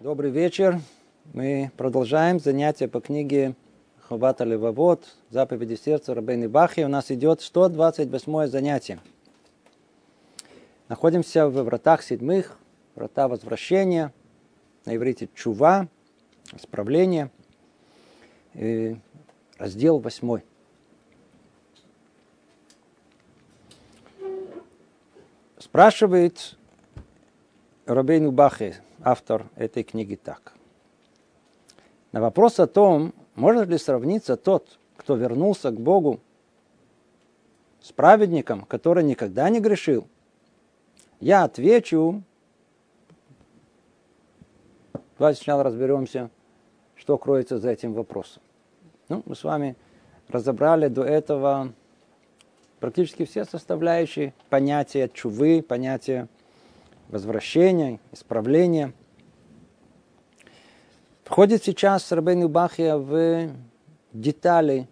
Добрый вечер. Мы продолжаем занятия по книге Хавата Левовод, заповеди сердца Рабейны Бахи. У нас идет 128 занятие. Находимся в вратах седьмых, врата возвращения, на иврите чува, исправление, и раздел восьмой. Спрашивает Рабейну Бахи, автор этой книги, так. На вопрос о том, может ли сравниться тот, кто вернулся к Богу, с праведником, который никогда не грешил, я отвечу, давайте сначала разберемся, что кроется за этим вопросом. Ну, мы с вами разобрали до этого практически все составляющие понятия чувы, понятия возвращения, исправления. Входит сейчас Рабейну Бахия в детали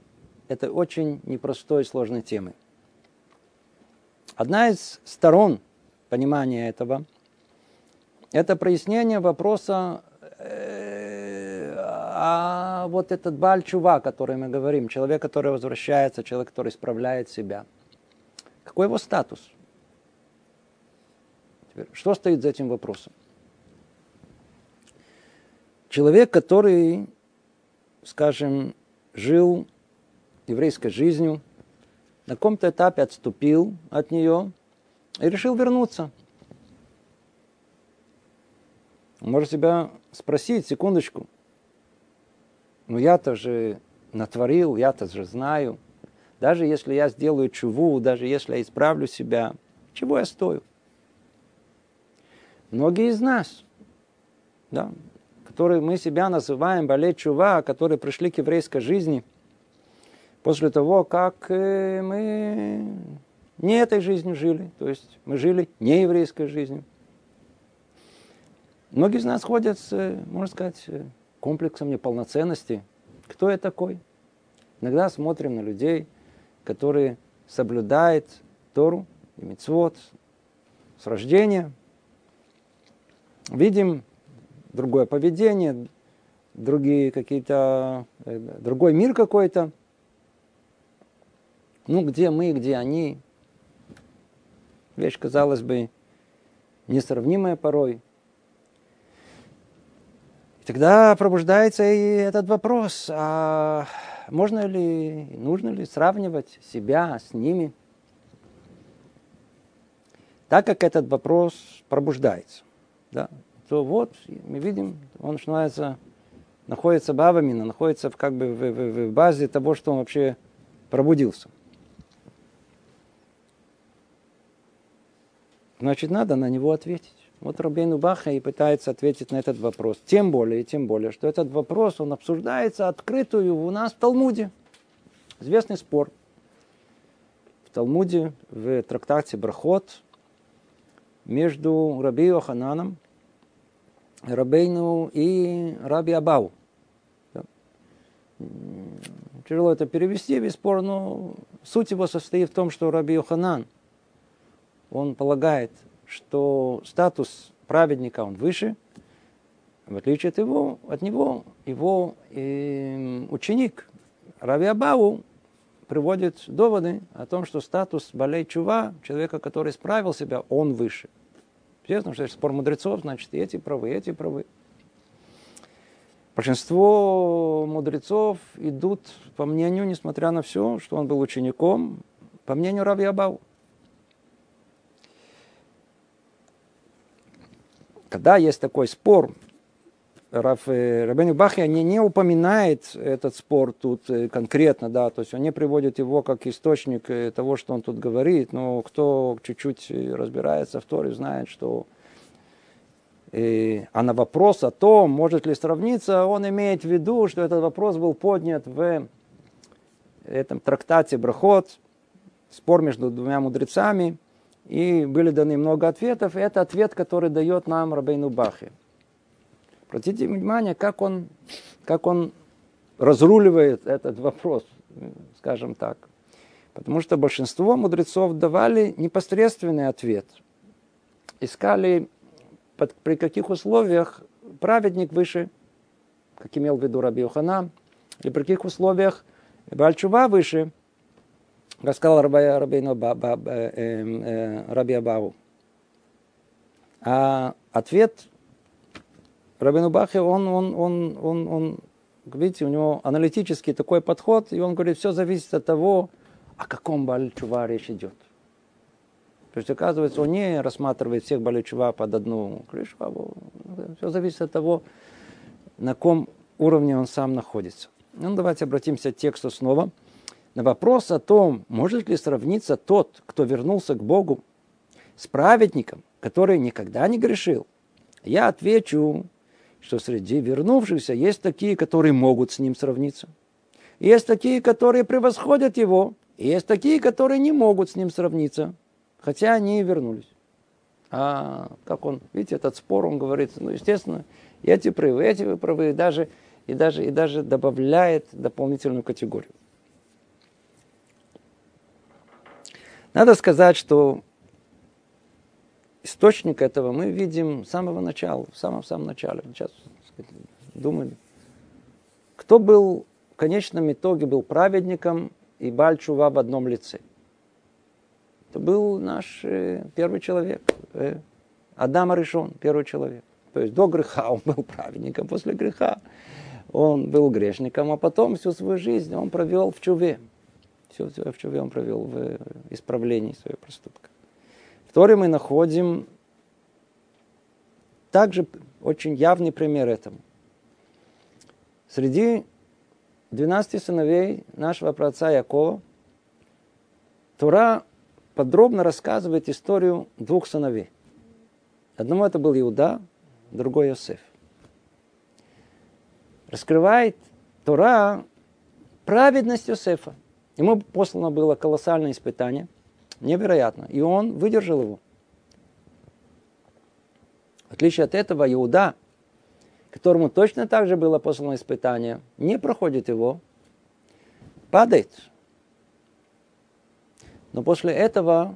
этой очень непростой и сложной темы. Одна из сторон понимания этого – это прояснение вопроса, э, а вот этот бальчува, о котором мы говорим, человек, который возвращается, человек, который исправляет себя. Какой его статус – Теперь, что стоит за этим вопросом? Человек, который, скажем, жил еврейской жизнью, на каком-то этапе отступил от нее и решил вернуться. Может себя спросить, секундочку, ну я-то же натворил, я-то же знаю. Даже если я сделаю чуву, даже если я исправлю себя, чего я стою? Многие из нас, да, которые мы себя называем болеть чува, которые пришли к еврейской жизни после того, как э, мы не этой жизнью жили, то есть мы жили не еврейской жизнью. Многие из нас ходят с, можно сказать, комплексом неполноценности. Кто я такой? Иногда смотрим на людей, которые соблюдают Тору и Мицвод с рождения, видим другое поведение, другие какие-то, э, другой мир какой-то. Ну, где мы, где они. Вещь, казалось бы, несравнимая порой. И тогда пробуждается и этот вопрос, а можно ли, нужно ли сравнивать себя с ними? Так как этот вопрос пробуждается да, то вот мы видим, он, что называется, находится бавамина, находится в, как бы в, в, в базе того, что он вообще пробудился. Значит, надо на него ответить. Вот Рабейну Баха и пытается ответить на этот вопрос. Тем более, тем более, что этот вопрос, он обсуждается открытую у нас в Талмуде. Известный спор. В Талмуде, в трактате Брахот, между Раби Йохананом, Рабейну и Раби Абау. Тяжело это перевести, бесспорно, но суть его состоит в том, что Раби Йоханан, он полагает, что статус праведника он выше, в отличие от, его, от него, его э, ученик Раби Абау приводит доводы о том, что статус Балей Чува, человека, который справил себя, он выше. Естественно, что это спор мудрецов, значит, эти правы, эти правы. Большинство мудрецов идут, по мнению, несмотря на все, что он был учеником, по мнению Раби Абау. Когда есть такой спор, Раф, э, Рабейн Бахья не, не упоминает этот спор тут э, конкретно, да, то есть он не приводит его как источник э, того, что он тут говорит, но кто чуть-чуть разбирается в Торе, знает, что и, а на вопрос о том, может ли сравниться, он имеет в виду, что этот вопрос был поднят в этом трактате Брахот, спор между двумя мудрецами, и были даны много ответов, это ответ, который дает нам Рабейну Бахи. Обратите внимание, как он, как он разруливает этот вопрос, скажем так. Потому что большинство мудрецов давали непосредственный ответ. Искали, под, при каких условиях праведник выше, как имел в виду Раби Йохана, и при каких условиях Бальчува выше, как сказал Раби, Раби, э, э, Раби Абау. А ответ Рабину Бахе, он, он, он, он, он, видите, у него аналитический такой подход, и он говорит, все зависит от того, о каком Бальчува речь идет. То есть, оказывается, он не рассматривает всех Баличува под одну крышу, а все зависит от того, на каком уровне он сам находится. Ну, давайте обратимся к тексту снова. На вопрос о том, может ли сравниться тот, кто вернулся к Богу, с праведником, который никогда не грешил, я отвечу, что среди вернувшихся есть такие, которые могут с ним сравниться. Есть такие, которые превосходят его, и есть такие, которые не могут с ним сравниться. Хотя они и вернулись. А как он, видите, этот спор, он говорит, ну, естественно, эти правы, эти вы правы, и даже, и даже, и даже добавляет дополнительную категорию. Надо сказать, что источник этого мы видим с самого начала, в самом-самом начале. Сейчас сказать, думаем, кто был в конечном итоге был праведником и Бальчува в одном лице. Это был наш э, первый человек. Э, Адам Аришон, первый человек. То есть до греха он был праведником, после греха он был грешником, а потом всю свою жизнь он провел в чуве. Все, все в чуве он провел в исправлении своего проступка. Второй мы находим также очень явный пример этому. Среди 12 сыновей нашего праотца Якова Тура подробно рассказывает историю двух сыновей. Одному это был Иуда, другой Иосиф. Раскрывает Тора праведность Иосифа. Ему послано было колоссальное испытание, невероятно, и он выдержал его. В отличие от этого, Иуда, которому точно так же было послано испытание, не проходит его, падает – но после этого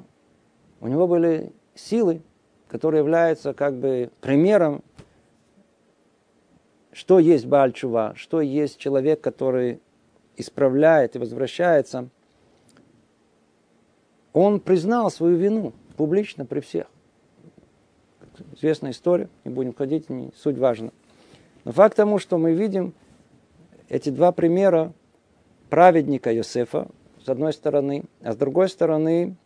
у него были силы, которые являются как бы примером, что есть Бальчува, что есть человек, который исправляет и возвращается. Он признал свою вину публично при всех. Известная история, не будем ходить, не суть важна. Но факт тому, что мы видим эти два примера праведника Йосефа, с одной стороны, а с другой стороны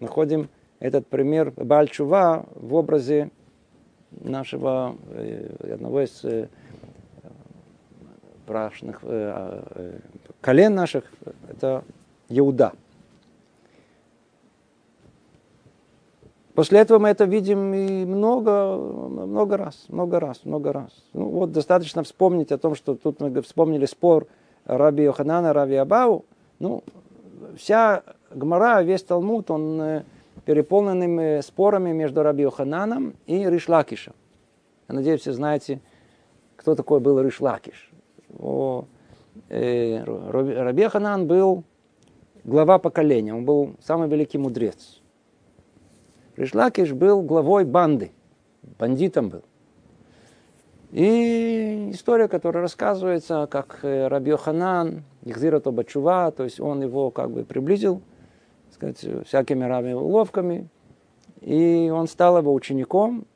находим этот пример Бальчува в образе нашего э, одного из э, прашных э, колен наших, это Иуда. После этого мы это видим и много, много раз, много раз, много раз. Ну, вот достаточно вспомнить о том, что тут мы вспомнили спор Раби Йоханана, Раби Абау, ну, вся Гмара, весь Талмуд, он э, переполненными спорами между Раби Йохананом и Ришлакишем. Я надеюсь, все знаете, кто такой был Ришлакиш. О, э, Раби Йоханан был глава поколения, он был самый великий мудрец. Ришлакиш был главой банды, бандитом был. И история, которая рассказывается, как э, Раби Йоханан, Ихзира Тобачува, то есть он его как бы приблизил, сказать, всякими равными уловками, и он стал его учеником,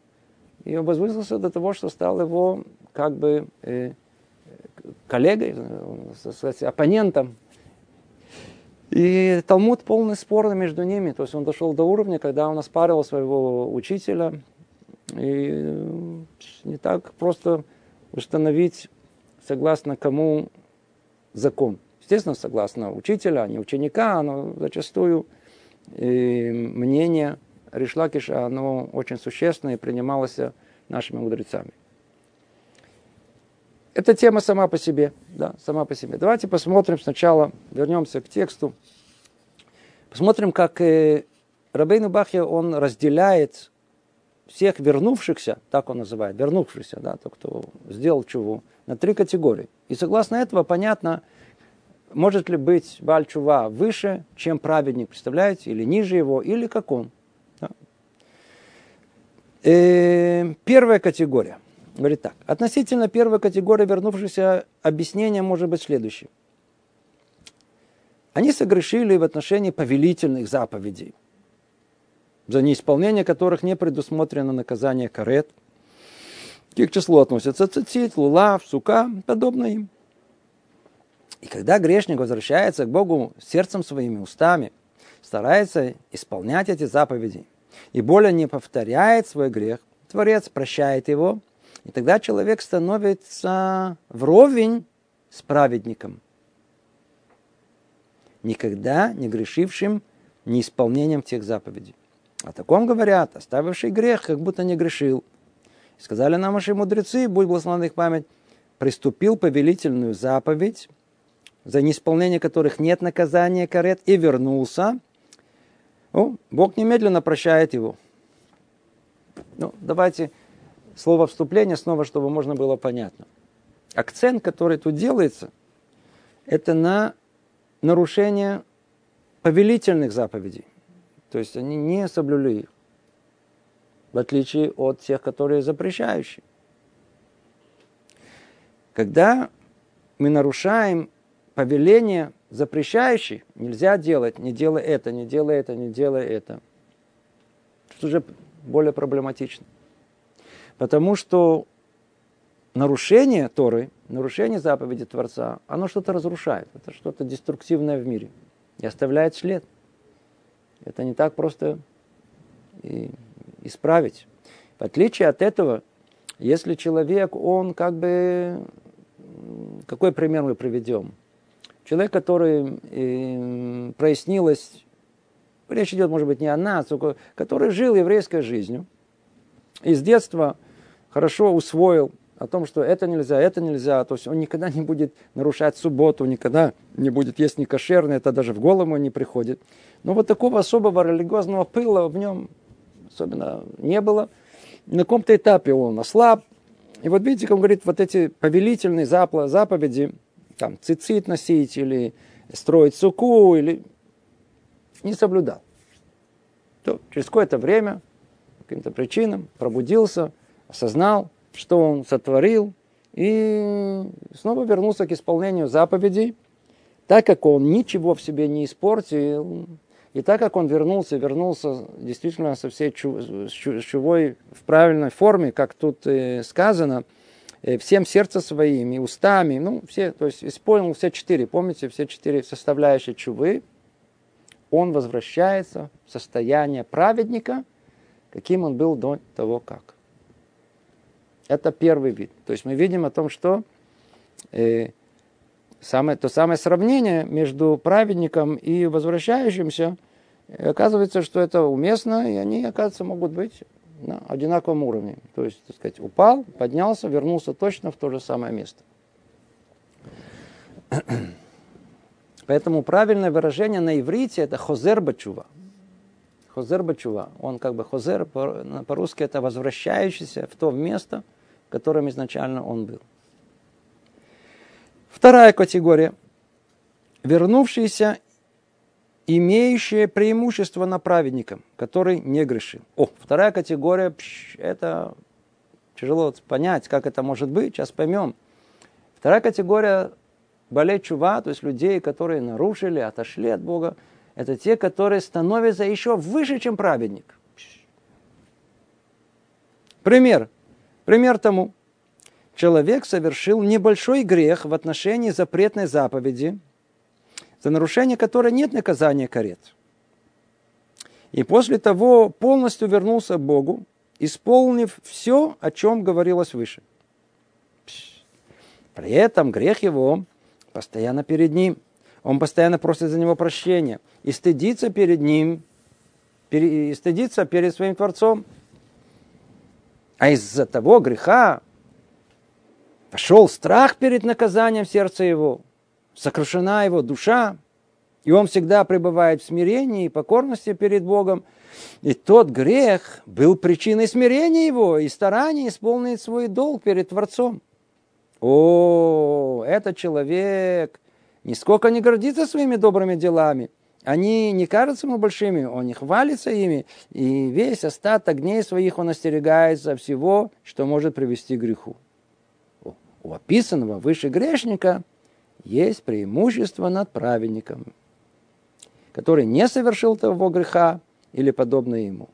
и он до того, что стал его как бы э, коллегой, э, сказать, оппонентом. И Талмуд полный спор между ними, то есть он дошел до уровня, когда он оспаривал своего учителя, и э, не так просто установить, согласно кому закон. Естественно, согласно учителя, а не ученика, но зачастую и мнение Ришлакиша, оно очень существенное и принималось нашими мудрецами. Эта тема сама по себе, да, сама по себе. Давайте посмотрим сначала, вернемся к тексту. Посмотрим, как э, Рабейну Бахья, он разделяет всех вернувшихся, так он называет, вернувшихся, да, тот, кто сделал чуву, на три категории. И согласно этого понятно, может ли быть Бальчува выше, чем праведник, представляете, или ниже его, или как он. Да. И э, первая категория. Говорит так. Относительно первой категории вернувшихся объяснение может быть следующее. Они согрешили в отношении повелительных заповедей, за неисполнение которых не предусмотрено наказание карет. К числу относятся цицит, лулав, сука, подобное им. И когда грешник возвращается к Богу сердцем своими устами, старается исполнять эти заповеди и более не повторяет свой грех, Творец прощает его, и тогда человек становится вровень с праведником никогда не грешившим неисполнением тех заповедей. О таком говорят, оставивший грех, как будто не грешил. Сказали нам наши мудрецы, будь благословен их память, приступил повелительную заповедь, за неисполнение которых нет наказания карет, и вернулся. Ну, Бог немедленно прощает его. Ну, давайте слово вступление снова, чтобы можно было понятно. Акцент, который тут делается, это на нарушение повелительных заповедей. То есть они не соблюли их, в отличие от тех, которые запрещающие. Когда мы нарушаем повеление запрещающих, нельзя делать, не делай это, не делай это, не делай это. Это уже более проблематично. Потому что нарушение Торы, нарушение заповеди Творца, оно что-то разрушает, это что-то деструктивное в мире и оставляет след. Это не так просто и исправить. В отличие от этого, если человек, он как бы... Какой пример мы приведем? Человек, который э, прояснилось, речь идет, может быть, не о нас, который жил еврейской жизнью, и с детства хорошо усвоил о том, что это нельзя, это нельзя. То есть он никогда не будет нарушать субботу, никогда не будет есть некошерное, это даже в голову не приходит. Но вот такого особого религиозного пыла в нем особенно не было. На каком-то этапе он ослаб. И вот видите, как он говорит, вот эти повелительные заповеди, там, цицит носить или строить суку, или не соблюдал. То через какое-то время, по каким-то причинам, пробудился, осознал, что он сотворил, и снова вернулся к исполнению заповедей, так как он ничего в себе не испортил, и так как он вернулся, вернулся действительно со всей чувой в правильной форме, как тут э, сказано, э, всем сердцем своим и устами, ну, все, то есть исполнил все четыре, помните, все четыре составляющие чувы, он возвращается в состояние праведника, каким он был до того, как. Это первый вид. То есть мы видим о том, что э, самое, то самое сравнение между праведником и возвращающимся, э, оказывается, что это уместно, и они, оказывается, могут быть на одинаковом уровне. То есть, так сказать, упал, поднялся, вернулся точно в то же самое место. Поэтому правильное выражение на иврите это хозер бачува. Хозер бачува. Он как бы хозер по-русски это возвращающийся в то место, которым изначально он был. Вторая категория. Вернувшиеся, имеющие преимущество на праведником, который не грешил. О, вторая категория, это тяжело понять, как это может быть, сейчас поймем. Вторая категория болей чува, то есть людей, которые нарушили, отошли от Бога, это те, которые становятся еще выше, чем праведник. Пример. Пример тому. Человек совершил небольшой грех в отношении запретной заповеди, за нарушение которой нет наказания карет. И после того полностью вернулся Богу, исполнив все, о чем говорилось выше. При этом грех его постоянно перед ним. Он постоянно просит за него прощения и стыдится перед ним, и стыдится перед своим Творцом. А из-за того греха пошел страх перед наказанием сердца его, сокрушена его душа, и он всегда пребывает в смирении и покорности перед Богом. И тот грех был причиной смирения его и старания исполнить свой долг перед Творцом. О, этот человек нисколько не гордится своими добрыми делами они не кажутся ему большими, он не хвалится ими, и весь остаток дней своих он остерегается всего, что может привести к греху. У описанного выше грешника есть преимущество над праведником, который не совершил того греха или подобное ему.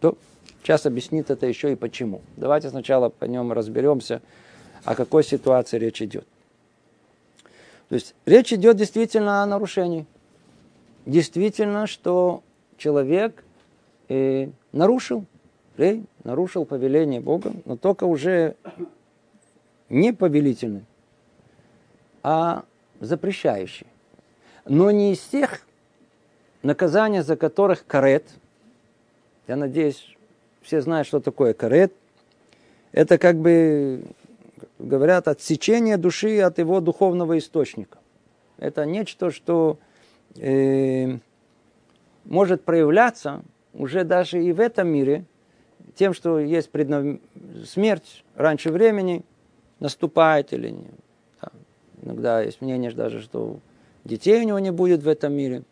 То сейчас объяснит это еще и почему. Давайте сначала по нем разберемся, о какой ситуации речь идет. То есть речь идет действительно о нарушении. Действительно, что человек э, нарушил, э, нарушил повеление Бога, но только уже не повелительный, а запрещающий. Но не из тех наказаний, за которых карет. Я надеюсь, все знают, что такое карет. Это как бы говорят, отсечение души от его духовного источника. Это нечто, что э, может проявляться уже даже и в этом мире, тем, что есть преднав... смерть раньше времени наступает или не. Да. Иногда есть мнение даже, что детей у него не будет в этом мире.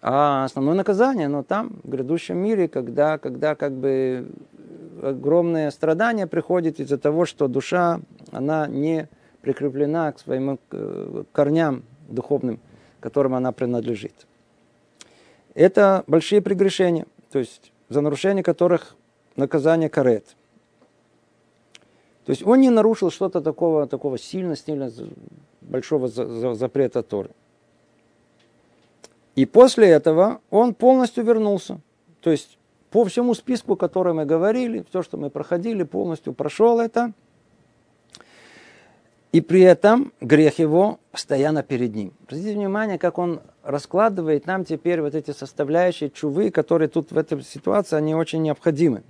А основное наказание, но там, в грядущем мире, когда, когда как бы огромное страдание приходит из-за того, что душа, она не прикреплена к своим корням духовным, которым она принадлежит. Это большие прегрешения, то есть за нарушение которых наказание карет. То есть он не нарушил что-то такого, такого сильно, сильно большого запрета Торы. И после этого он полностью вернулся. То есть по всему списку, который мы говорили, все, что мы проходили, полностью прошел это. И при этом грех его постоянно перед ним. Обратите внимание, как он раскладывает нам теперь вот эти составляющие чувы, которые тут в этой ситуации, они очень необходимы.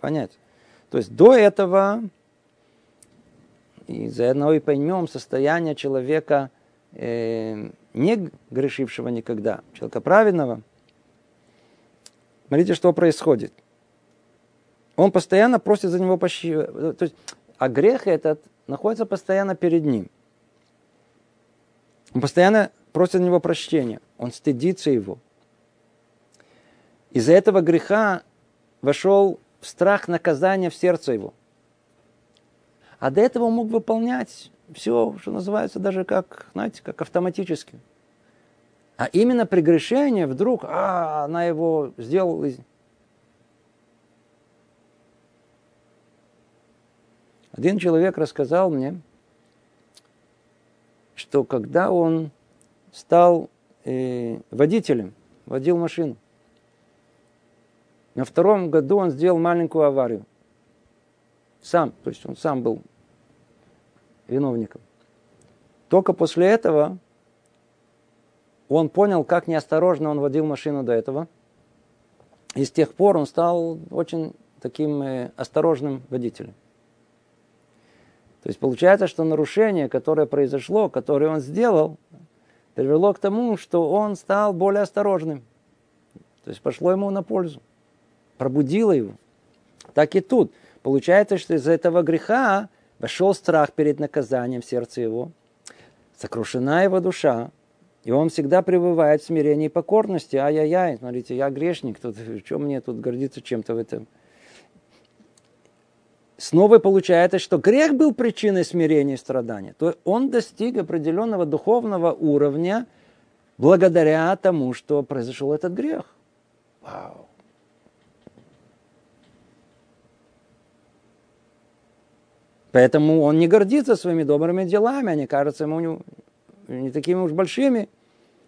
Понять. То есть до этого, и заодно и поймем состояние человека, э, не грешившего никогда, человека праведного, Смотрите, что происходит. Он постоянно просит за него пощады. То есть, а грех этот находится постоянно перед ним. Он постоянно просит за него прощения. Он стыдится его. Из-за этого греха вошел страх наказания в сердце его. А до этого он мог выполнять все, что называется даже как, знаете, как автоматически. А именно прегрешение вдруг, а, она его сделала. Один человек рассказал мне, что когда он стал э, водителем, водил машину, на втором году он сделал маленькую аварию. Сам, то есть он сам был виновником. Только после этого он понял, как неосторожно он водил машину до этого. И с тех пор он стал очень таким э, осторожным водителем. То есть получается, что нарушение, которое произошло, которое он сделал, привело к тому, что он стал более осторожным. То есть пошло ему на пользу. Пробудило его. Так и тут. Получается, что из-за этого греха вошел страх перед наказанием в сердце его. Сокрушена его душа, и он всегда пребывает в смирении и покорности. Ай-яй-яй, смотрите, я грешник, тут, что мне тут гордиться чем-то в этом? Снова получается, что грех был причиной смирения и страдания. То есть он достиг определенного духовного уровня благодаря тому, что произошел этот грех. Вау. Поэтому он не гордится своими добрыми делами, они кажутся ему не такими уж большими.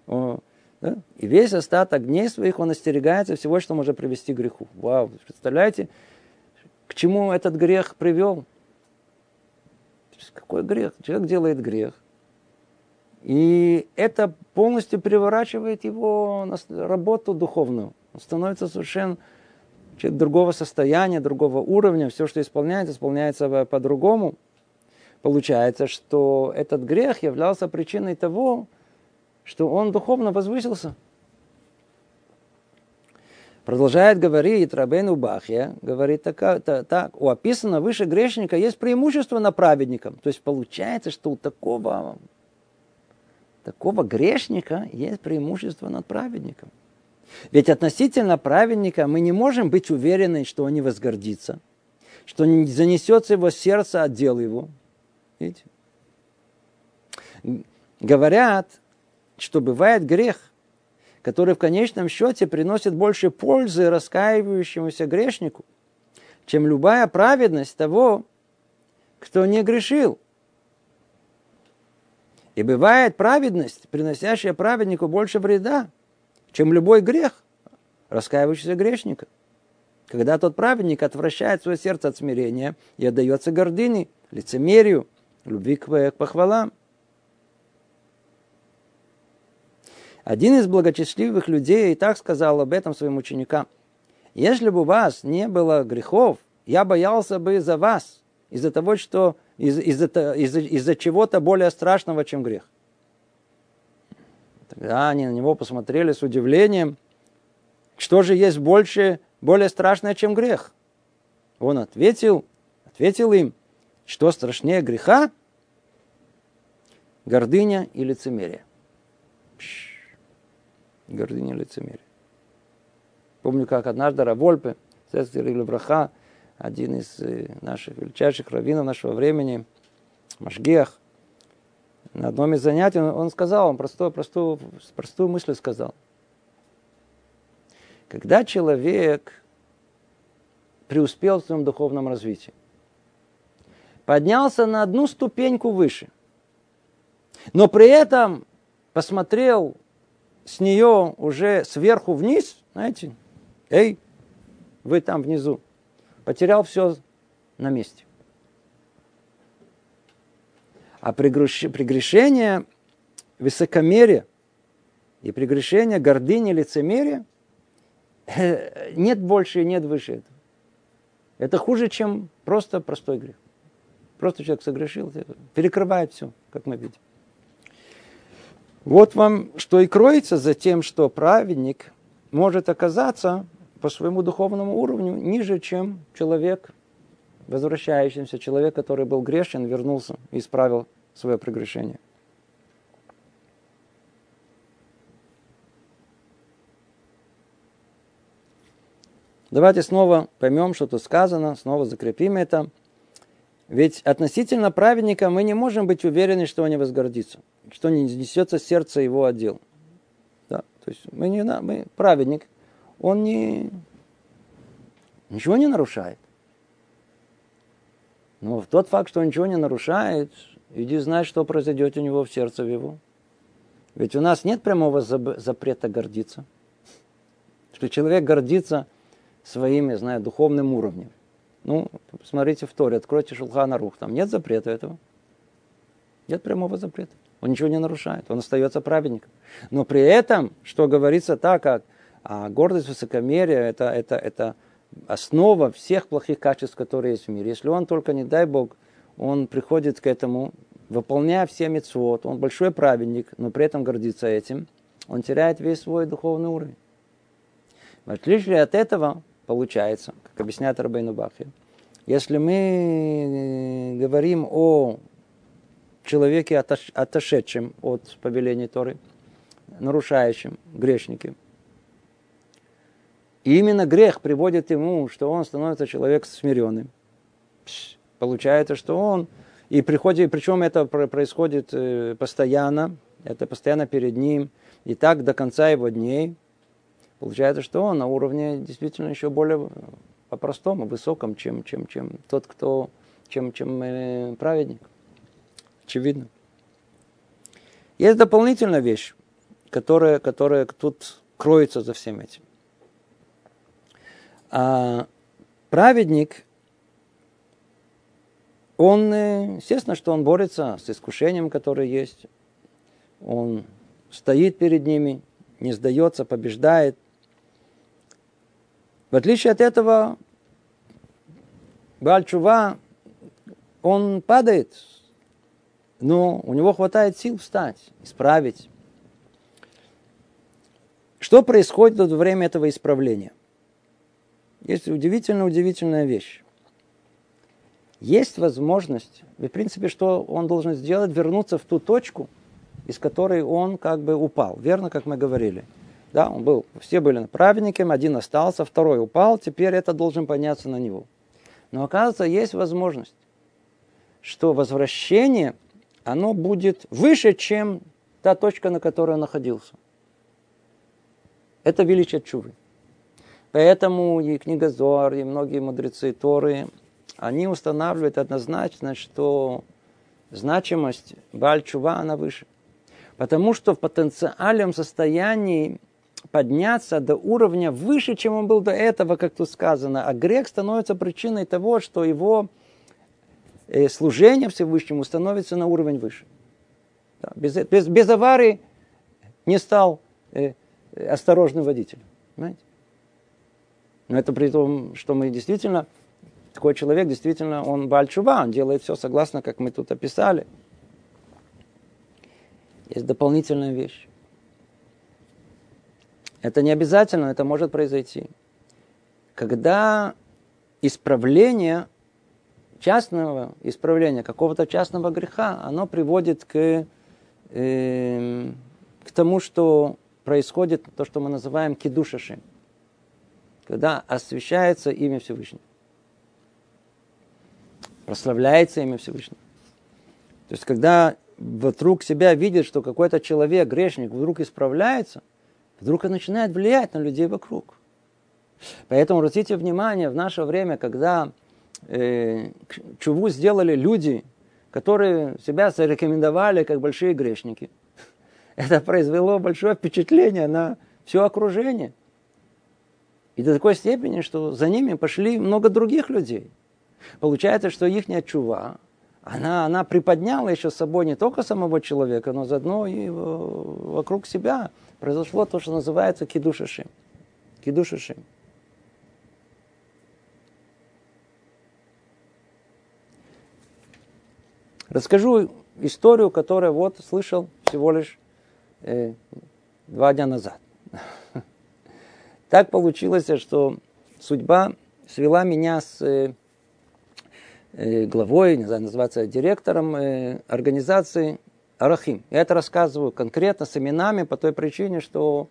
О, да? И весь остаток дней своих он остерегается всего, что может привести к греху. Вау, представляете, к чему этот грех привел? Какой грех? Человек делает грех. И это полностью переворачивает его работу духовную. Он становится совершенно человек другого состояния, другого уровня. Все, что исполняется, исполняется по-другому получается, что этот грех являлся причиной того, что он духовно возвысился. Продолжает говорить Рабейну Бахья, говорит так, так, у описанного выше грешника есть преимущество на праведником. То есть получается, что у такого такого грешника есть преимущество над праведником. Ведь относительно праведника мы не можем быть уверены, что он не возгордится, что не занесется его сердце отдел его. Видите? Говорят, что бывает грех, который в конечном счете приносит больше пользы раскаивающемуся грешнику, чем любая праведность того, кто не грешил. И бывает праведность, приносящая праведнику больше вреда, чем любой грех раскаивающегося грешника. Когда тот праведник отвращает свое сердце от смирения и отдается гордыне, лицемерию, любви к похвалам. Один из благочестивых людей и так сказал об этом своим ученикам. Если бы у вас не было грехов, я боялся бы за вас, из-за того, что из- из-за, из-за, из-за чего-то более страшного, чем грех. Тогда они на него посмотрели с удивлением, что же есть больше, более страшное, чем грех. Он ответил, ответил им, что страшнее греха, гордыня и лицемерие. Пш, гордыня и лицемерие. Помню, как однажды Равольпе, или Браха, один из э, наших величайших раввинов нашего времени, Машгех, на одном из занятий он сказал, он простую, простую, простую мысль сказал. Когда человек преуспел в своем духовном развитии, поднялся на одну ступеньку выше, но при этом посмотрел с нее уже сверху вниз, знаете, эй, вы там внизу, потерял все на месте. А прегрешение высокомерия и прегрешение гордыни, лицемерия э, нет больше и нет выше этого. Это хуже, чем просто простой грех. Просто человек согрешил, перекрывает все, как мы видим. Вот вам, что и кроется за тем, что праведник может оказаться по своему духовному уровню ниже, чем человек, возвращающийся, человек, который был грешен, вернулся и исправил свое прегрешение. Давайте снова поймем, что тут сказано, снова закрепим это. Ведь относительно праведника мы не можем быть уверены, что он не возгордится, что не несется сердце его отдел. Да, то есть мы не мы праведник, он не, ничего не нарушает. Но в тот факт, что он ничего не нарушает, иди знай, что произойдет у него в сердце его. Ведь у нас нет прямого запрета гордиться. Что человек гордится своим, я знаю, духовным уровнем. Ну, посмотрите в Торе, откройте Шулхана Рух, там нет запрета этого. Нет прямого запрета. Он ничего не нарушает, он остается праведником. Но при этом, что говорится так, как а гордость, высокомерие это, это, это основа всех плохих качеств, которые есть в мире. Если он только, не дай Бог, он приходит к этому, выполняя все мецвод, он большой праведник, но при этом гордится этим, он теряет весь свой духовный уровень. В отличие от этого, получается, как объясняет Рабейну Бахи, если мы говорим о человеке, отошедшем от повеления Торы, нарушающем, грешнике, и именно грех приводит ему, что он становится человеком смиренным. Получается, что он, и приходит, причем это происходит э, постоянно, это постоянно перед ним, и так до конца его дней. Получается, что он на уровне действительно еще более по-простому, высоком, чем, чем, чем тот, кто, чем, чем э, праведник. Очевидно. Есть дополнительная вещь, которая, которая тут кроется за всем этим. А праведник, он, э, естественно, что он борется с искушением, которое есть. Он стоит перед ними, не сдается, побеждает. В отличие от этого, Бальчува, он падает, но у него хватает сил встать, исправить. Что происходит во время этого исправления? есть удивительно-удивительная вещь. Есть возможность, в принципе, что он должен сделать, вернуться в ту точку, из которой он как бы упал. Верно, как мы говорили. Да, он был, все были праведниками, один остался, второй упал, теперь это должен подняться на него. Но оказывается, есть возможность, что возвращение, оно будет выше, чем та точка, на которой он находился. Это величие чувы. Поэтому и книга Зор, и многие мудрецы Торы, они устанавливают однозначно, что значимость Бальчува, она выше. Потому что в потенциальном состоянии подняться до уровня выше, чем он был до этого, как тут сказано. А грех становится причиной того, что его э, служение Всевышнему становится на уровень выше. Без, без, без аварии не стал э, осторожным водителем. Понимаете? Но это при том, что мы действительно, такой человек действительно, он бальчува, он делает все согласно, как мы тут описали. Есть дополнительная вещь. Это не обязательно, это может произойти. Когда исправление частного исправления какого-то частного греха, оно приводит к, э, к тому, что происходит то, что мы называем кидушаши, когда освещается имя Всевышнего, прославляется имя Всевышнего. То есть, когда вокруг себя видит, что какой-то человек, грешник, вдруг исправляется – вдруг это начинает влиять на людей вокруг. Поэтому обратите внимание, в наше время, когда э, чуву сделали люди, которые себя зарекомендовали как большие грешники, это произвело большое впечатление на все окружение. И до такой степени, что за ними пошли много других людей. Получается, что их чува, она, она приподняла еще с собой не только самого человека, но заодно и вокруг себя произошло то, что называется кидушашим. Кидушашим. Расскажу историю, которую вот слышал всего лишь э, два дня назад. Так получилось, что судьба свела меня с э, э, главой, не знаю, называется директором э, организации Арахим. Я это рассказываю конкретно с именами по той причине, что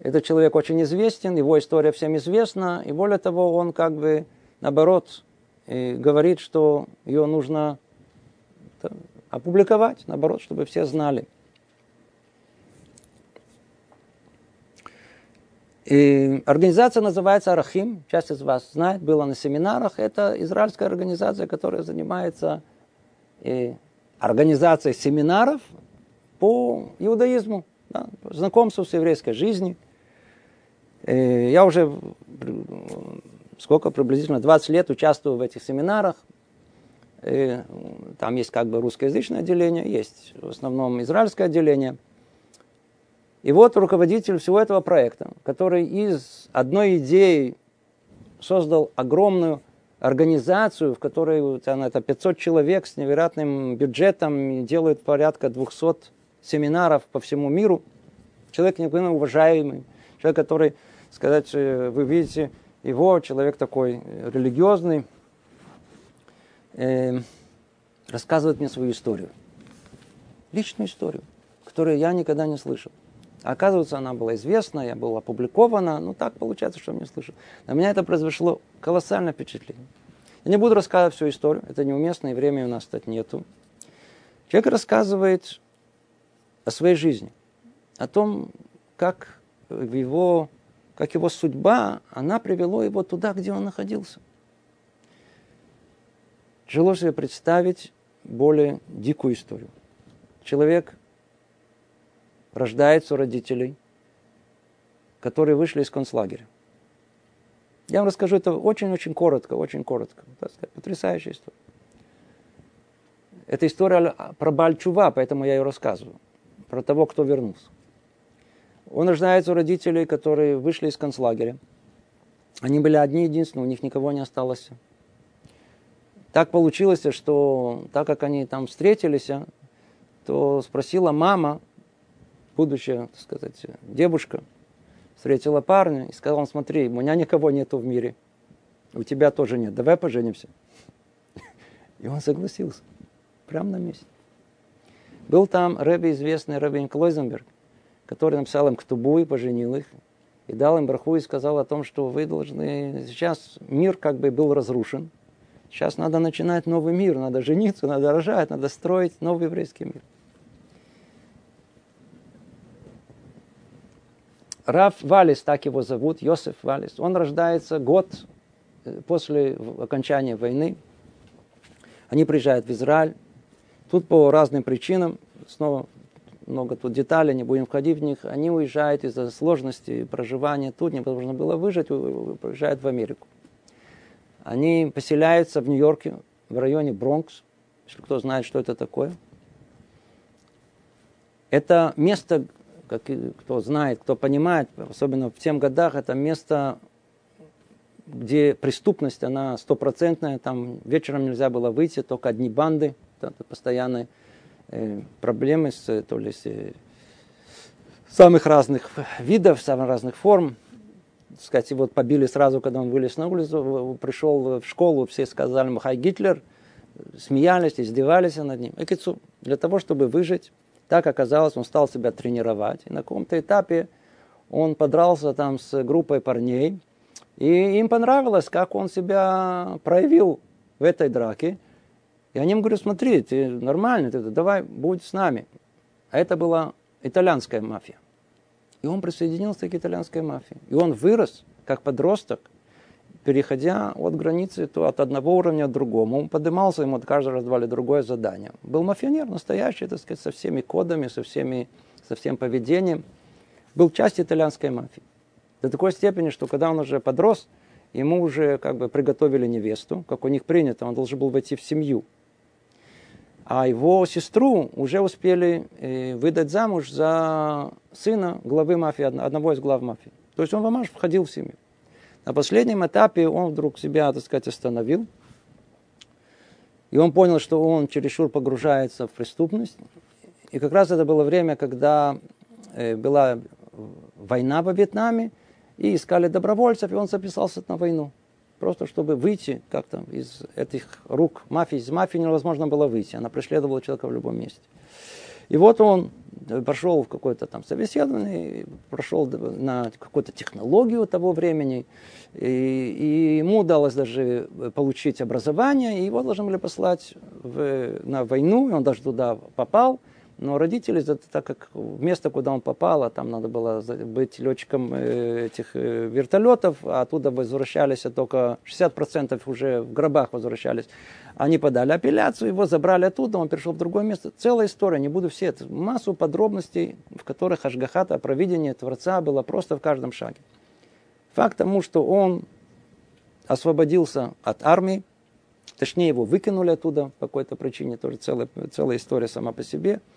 этот человек очень известен, его история всем известна, и более того, он как бы наоборот говорит, что ее нужно опубликовать, наоборот, чтобы все знали. И организация называется Арахим, часть из вас знает, была на семинарах. Это израильская организация, которая занимается организация семинаров по иудаизму, да, знакомству с еврейской жизнью. И я уже сколько, приблизительно 20 лет участвую в этих семинарах. И там есть как бы русскоязычное отделение, есть в основном израильское отделение. И вот руководитель всего этого проекта, который из одной идеи создал огромную организацию, в которой там, это 500 человек с невероятным бюджетом, делают порядка 200 семинаров по всему миру. Человек необыкновенно уважаемый, человек, который, сказать, э, вы видите его, человек такой религиозный, э, рассказывает мне свою историю. Личную историю, которую я никогда не слышал. Оказывается, она была известна, я была опубликована. Ну, так получается, что я не слышал. На меня это произошло колоссальное впечатление. Я не буду рассказывать всю историю, это неуместно, и времени у нас тут нету. Человек рассказывает о своей жизни, о том, как его, как его судьба, она привела его туда, где он находился. Тяжело себе представить более дикую историю. Человек рождается у родителей, которые вышли из концлагеря. Я вам расскажу это очень-очень коротко, очень коротко. Так сказать, потрясающая история. Это история про Бальчува, поэтому я ее рассказываю. Про того, кто вернулся. Он рождается у родителей, которые вышли из концлагеря. Они были одни единственные, у них никого не осталось. Так получилось, что так как они там встретились, то спросила мама, будущая, так сказать, девушка, встретила парня и сказала, смотри, у меня никого нету в мире, у тебя тоже нет, давай поженимся. И он согласился, прямо на месте. Был там Рэбби, известный Рэбби Клойзенберг, который написал им ктубу и поженил их. И дал им браху и сказал о том, что вы должны... Сейчас мир как бы был разрушен. Сейчас надо начинать новый мир, надо жениться, надо рожать, надо строить новый еврейский мир. Раф Валис, так его зовут, Йосеф Валис, он рождается год э, после окончания войны. Они приезжают в Израиль. Тут по разным причинам, снова много тут деталей, не будем входить в них, они уезжают из-за сложности проживания тут, невозможно было выжить, уезжают в Америку. Они поселяются в Нью-Йорке, в районе Бронкс, если кто знает, что это такое. Это место, как кто знает, кто понимает, особенно в тем годах, это место, где преступность, она стопроцентная, там вечером нельзя было выйти, только одни банды, постоянные э, проблемы с, то ли с э, самых разных видов, самых разных форм. Сказать, вот побили сразу, когда он вылез на улицу, пришел в школу, все сказали Махай Гитлер, смеялись, издевались над ним. И для того, чтобы выжить, так оказалось, он стал себя тренировать. И на каком-то этапе он подрался там с группой парней, и им понравилось, как он себя проявил в этой драке. И они ему говорят, смотри, ты нормальный, ты, давай будь с нами. А это была итальянская мафия. И он присоединился к итальянской мафии. И он вырос, как подросток, переходя от границы то от одного уровня к другому. Он поднимался, ему каждый раз давали другое задание. Был мафионер настоящий, так сказать, со всеми кодами, со, всеми, со всем поведением. Был часть итальянской мафии. До такой степени, что когда он уже подрос, ему уже как бы приготовили невесту, как у них принято, он должен был войти в семью. А его сестру уже успели э, выдать замуж за сына главы мафии, одного из глав мафии. То есть он в входил в семью. На последнем этапе он вдруг себя, так сказать, остановил. И он понял, что он чересчур погружается в преступность. И как раз это было время, когда э, была война во Вьетнаме, и искали добровольцев, и он записался на войну. Просто чтобы выйти как-то из этих рук мафии. Из мафии невозможно было выйти. Она преследовала человека в любом месте. И вот он прошел в какое-то там собеседование, прошел на какую-то технологию того времени, и, и ему удалось даже получить образование, и его должны были послать в, на войну, и он даже туда попал – но родители, так как место, куда он попал, а там надо было быть летчиком э, этих э, вертолетов, а оттуда возвращались а только 60% уже в гробах возвращались. Они подали апелляцию, его забрали оттуда, он перешел в другое место. Целая история, не буду все, это массу подробностей, в которых Ашгахата, провидение Творца было просто в каждом шаге. Факт тому, что он освободился от армии, точнее его выкинули оттуда по какой-то причине, тоже целая, целая история сама по себе –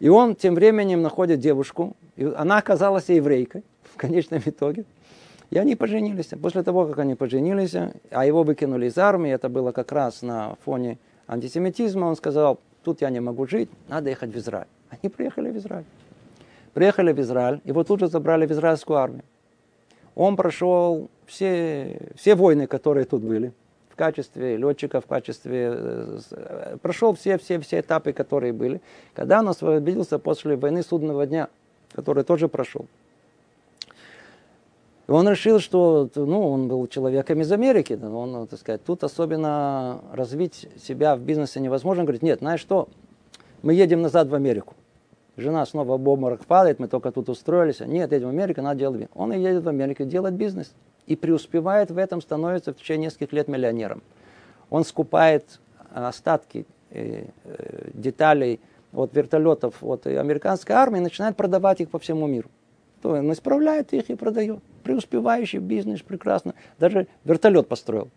и он тем временем находит девушку, и она оказалась еврейкой в конечном итоге. И они поженились. После того, как они поженились, а его выкинули из армии, это было как раз на фоне антисемитизма, он сказал, тут я не могу жить, надо ехать в Израиль. Они приехали в Израиль. Приехали в Израиль, вот тут же забрали в израильскую армию. Он прошел все, все войны, которые тут были в качестве летчика, в качестве... Э, прошел все, все, все этапы, которые были. Когда он освободился после войны судного дня, который тоже прошел. И он решил, что ну, он был человеком из Америки. Он, так сказать, тут особенно развить себя в бизнесе невозможно. Он говорит, нет, знаешь что, мы едем назад в Америку. Жена снова в обморок падает, мы только тут устроились. Нет, едем в Америку, надо делать бизнес. Он и едет в Америку делать бизнес и преуспевает в этом, становится в течение нескольких лет миллионером. Он скупает остатки э, э, деталей от вертолетов от американской армии и начинает продавать их по всему миру. То он исправляет их и продает. Преуспевающий бизнес, прекрасно. Даже вертолет построил.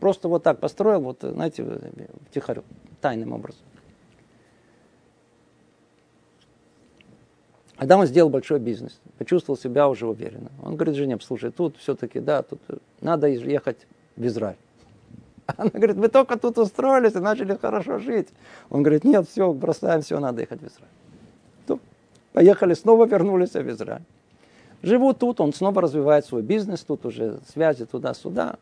Просто вот так построил, вот, знаете, втихарю, тайным образом. Когда он сделал большой бизнес, почувствовал себя уже уверенно. Он говорит жене, слушай, тут все-таки, да, тут надо ехать в Израиль. Она говорит, вы только тут устроились и начали хорошо жить. Он говорит, нет, все, бросаем все, надо ехать в Израиль. То, поехали, снова вернулись в Израиль. Живут тут, он снова развивает свой бизнес, тут уже связи туда-сюда.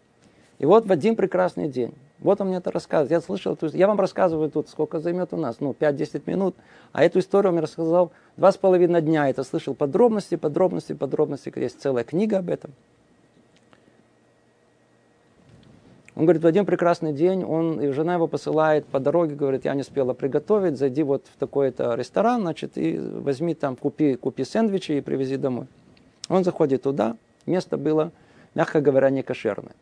И вот в один прекрасный день, вот он мне это рассказывает. Я слышал, есть я вам рассказываю тут, сколько займет у нас, ну, 5-10 минут. А эту историю он мне рассказал два с половиной дня. Это слышал подробности, подробности, подробности. Есть целая книга об этом. Он говорит, в один прекрасный день он, и жена его посылает по дороге, говорит, я не успела приготовить, зайди вот в такой-то ресторан, значит, и возьми там, купи, купи сэндвичи и привези домой. Он заходит туда, место было, мягко говоря, не кошерное.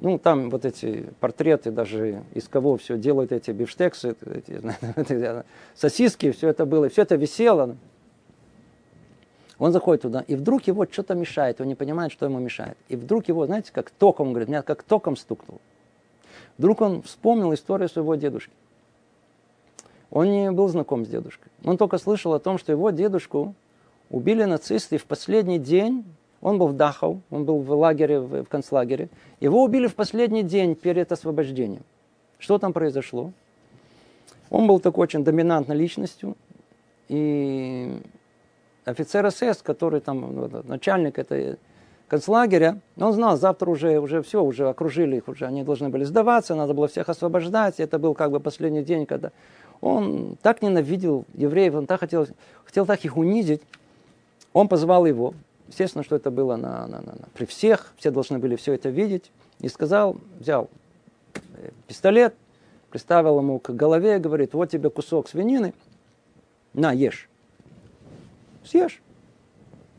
Ну, там вот эти портреты, даже из кого все делают эти бифштексы, эти, сосиски, все это было, все это висело. Он заходит туда, и вдруг его что-то мешает, он не понимает, что ему мешает. И вдруг его, знаете, как током, он говорит, меня как током стукнул. Вдруг он вспомнил историю своего дедушки. Он не был знаком с дедушкой. Он только слышал о том, что его дедушку убили нацисты в последний день он был в Дахау, он был в лагере, в концлагере. Его убили в последний день перед освобождением. Что там произошло? Он был такой очень доминантной личностью. И офицер СС, который там, ну, начальник этой концлагеря, он знал, завтра уже, уже все, уже окружили их, уже они должны были сдаваться, надо было всех освобождать. Это был как бы последний день, когда он так ненавидел евреев, он так хотел, хотел так их унизить. Он позвал его, Естественно, что это было на, на, на, на, при всех, все должны были все это видеть. И сказал, взял э, пистолет, приставил ему к голове и говорит, вот тебе кусок свинины, на, ешь. Съешь.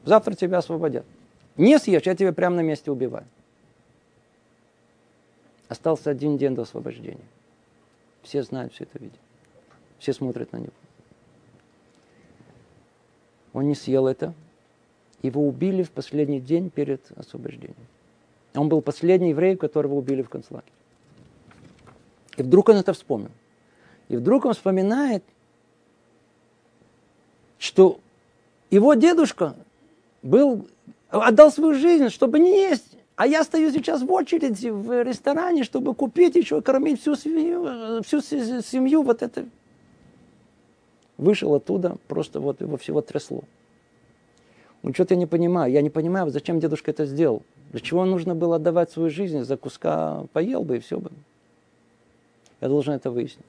Завтра тебя освободят. Не съешь, я тебя прямо на месте убиваю. Остался один день до освобождения. Все знают, все это видят. Все смотрят на него. Он не съел это, его убили в последний день перед освобождением. Он был последний еврей, которого убили в концлагере. И вдруг он это вспомнил. И вдруг он вспоминает, что его дедушка был, отдал свою жизнь, чтобы не есть. А я стою сейчас в очереди в ресторане, чтобы купить еще, кормить всю семью, всю семью. Вот это. Вышел оттуда, просто вот его всего трясло. Ну, что-то я не понимаю. Я не понимаю, зачем дедушка это сделал. Для чего нужно было отдавать свою жизнь? За куска поел бы и все бы. Я должен это выяснить.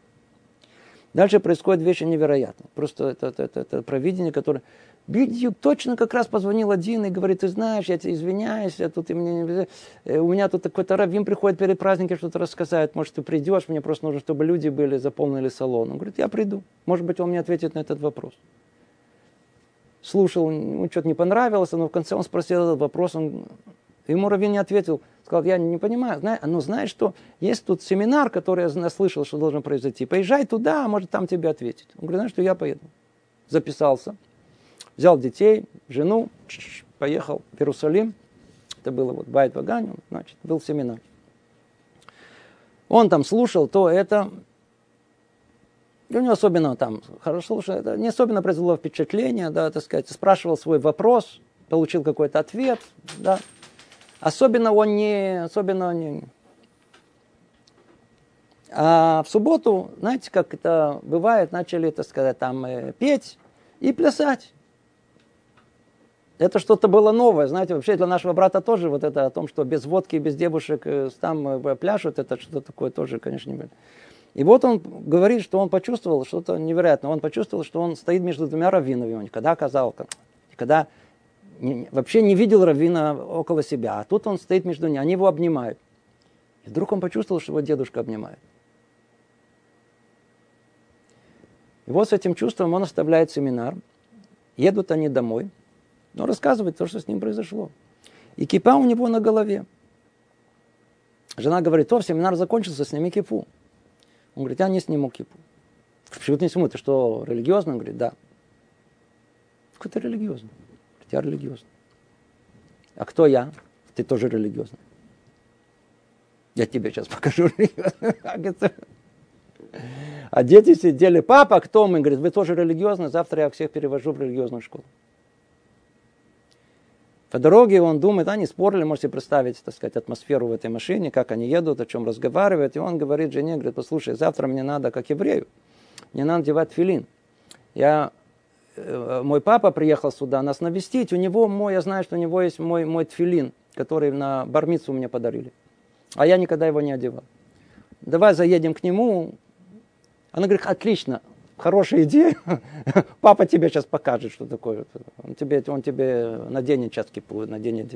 Дальше происходит вещи невероятные. Просто это, это, это, это провидение, которое... Бедюк точно как раз позвонил один и говорит, ты знаешь, я тебе извиняюсь, я тут, и мне, э, у меня тут какой-то раввин приходит перед праздником, что-то рассказать, может, ты придешь, мне просто нужно, чтобы люди были, заполнили салон. Он говорит, я приду. Может быть, он мне ответит на этот вопрос слушал, ему что-то не понравилось, но в конце он спросил этот вопрос, он, ему Равин не ответил, сказал, я не понимаю, знаю, ну знаешь что, есть тут семинар, который я слышал, что должен произойти, поезжай туда, а может там тебе ответить. Он говорит, знаешь что, я поеду. Записался, взял детей, жену, поехал в Иерусалим, это было вот Байт Вагань, значит, был семинар. Он там слушал то, это, у него особенно там хорошо, это не особенно произвело впечатление, да, так сказать, спрашивал свой вопрос, получил какой-то ответ, да. Особенно он не, особенно не. А в субботу, знаете, как это бывает, начали, так сказать, там э, петь и плясать. Это что-то было новое, знаете, вообще для нашего брата тоже вот это о том, что без водки, без девушек э, там э, пляшут, это что-то такое тоже, конечно, не было. И вот он говорит, что он почувствовал что-то невероятное. Он почувствовал, что он стоит между двумя раввинами. Он никогда оказал, никогда не, вообще не видел раввина около себя. А тут он стоит между ними, они его обнимают. И вдруг он почувствовал, что его дедушка обнимает. И вот с этим чувством он оставляет семинар. Едут они домой. Но рассказывает то, что с ним произошло. И кипа у него на голове. Жена говорит, то, семинар закончился, сними кипу. Он говорит, я не сниму кипу. Почему ты не сниму? Ты что, религиозный? Он говорит, да. Какой ты религиозный? Говорит, я религиозный. А кто я? Ты тоже религиозный. Я тебе сейчас покажу. А дети сидели, папа, кто мы? Говорит, вы тоже религиозный, завтра я всех перевожу в религиозную школу. По дороге он думает, они спорили, можете представить, так сказать, атмосферу в этой машине, как они едут, о чем разговаривают. И он говорит жене, говорит, послушай, завтра мне надо, как еврею, мне надо девать филин. Я, э, мой папа приехал сюда нас навестить, у него мой, я знаю, что у него есть мой, мой тфилин, который на бармицу мне подарили. А я никогда его не одевал. Давай заедем к нему. Она говорит, отлично, хорошая идея. Папа тебе сейчас покажет, что такое. Он тебе, он тебе наденет сейчас кипу, наденет.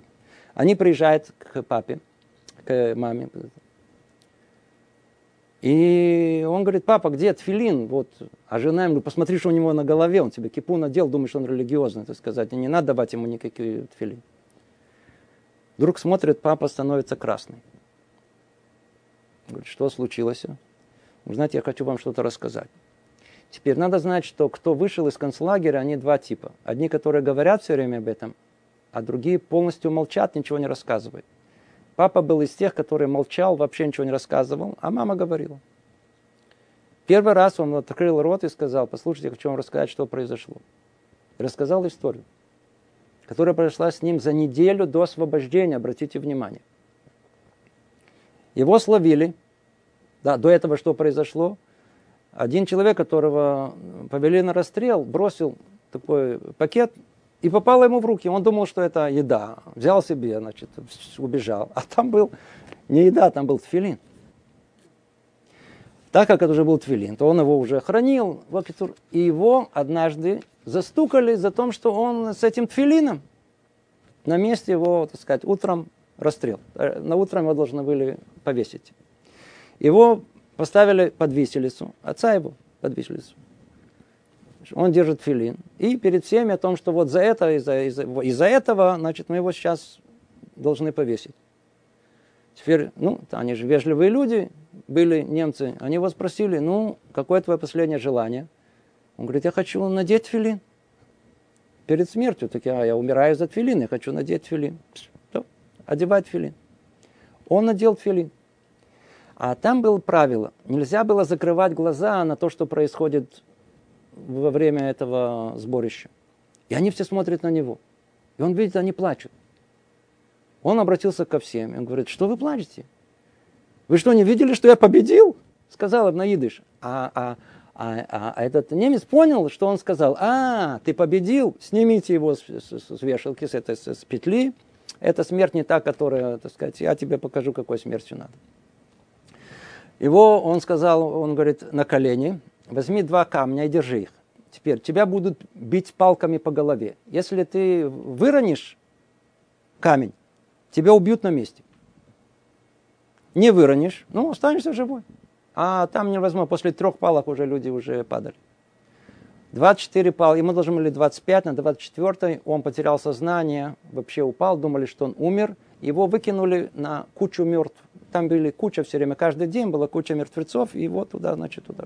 Они приезжают к папе, к маме. И он говорит, папа, где тфилин? Вот. А жена ему, посмотри, что у него на голове, он тебе кипу надел, думаешь, он религиозный, так сказать. И не надо давать ему никакие тфилин. Вдруг смотрит, папа становится красный. Говорит, что случилось? Знаете, я хочу вам что-то рассказать. Теперь надо знать, что кто вышел из концлагеря, они два типа. Одни, которые говорят все время об этом, а другие полностью молчат, ничего не рассказывают. Папа был из тех, который молчал, вообще ничего не рассказывал, а мама говорила. Первый раз он открыл рот и сказал, послушайте, хочу вам рассказать, что произошло. И рассказал историю, которая произошла с ним за неделю до освобождения, обратите внимание. Его словили, да, до этого что произошло? Один человек, которого повели на расстрел, бросил такой пакет и попало ему в руки. Он думал, что это еда. Взял себе, значит, убежал. А там был не еда, там был тфилин. Так как это уже был тфилин, то он его уже хранил. И его однажды застукали за то, что он с этим тфилином на месте его, так сказать, утром расстрел. Э, на утром его должны были повесить. Его поставили под виселицу, отца его под виселицу. Он держит филин. И перед всеми о том, что вот за это, из-за, из-за, из-за этого, значит, мы его сейчас должны повесить. Теперь, ну, они же вежливые люди, были немцы. Они его спросили, ну, какое твое последнее желание? Он говорит, я хочу надеть филин. Перед смертью, так я, я умираю за филин, я хочу надеть филин. Все, одевать филин. Он надел филин. А там было правило, нельзя было закрывать глаза на то, что происходит во время этого сборища. И они все смотрят на него. И он видит, они плачут. Он обратился ко всем. Он говорит, что вы плачете? Вы что, не видели, что я победил? Сказал им на идыш. А, а, а, а, а этот немец понял, что он сказал. А, ты победил, снимите его с, с, с вешалки, с этой с, с петли. Это смерть не та, которая, так сказать, я тебе покажу, какой смертью надо. Его, он сказал, он говорит, на колени, возьми два камня и держи их. Теперь тебя будут бить палками по голове. Если ты выронишь камень, тебя убьют на месте. Не выронишь, ну, останешься живой. А там невозможно, после трех палок уже люди уже падали. 24 пал, ему должны были 25, на 24 он потерял сознание, вообще упал, думали, что он умер. Его выкинули на кучу мертв. Там были куча все время, каждый день была куча мертвецов, и вот туда, значит, туда.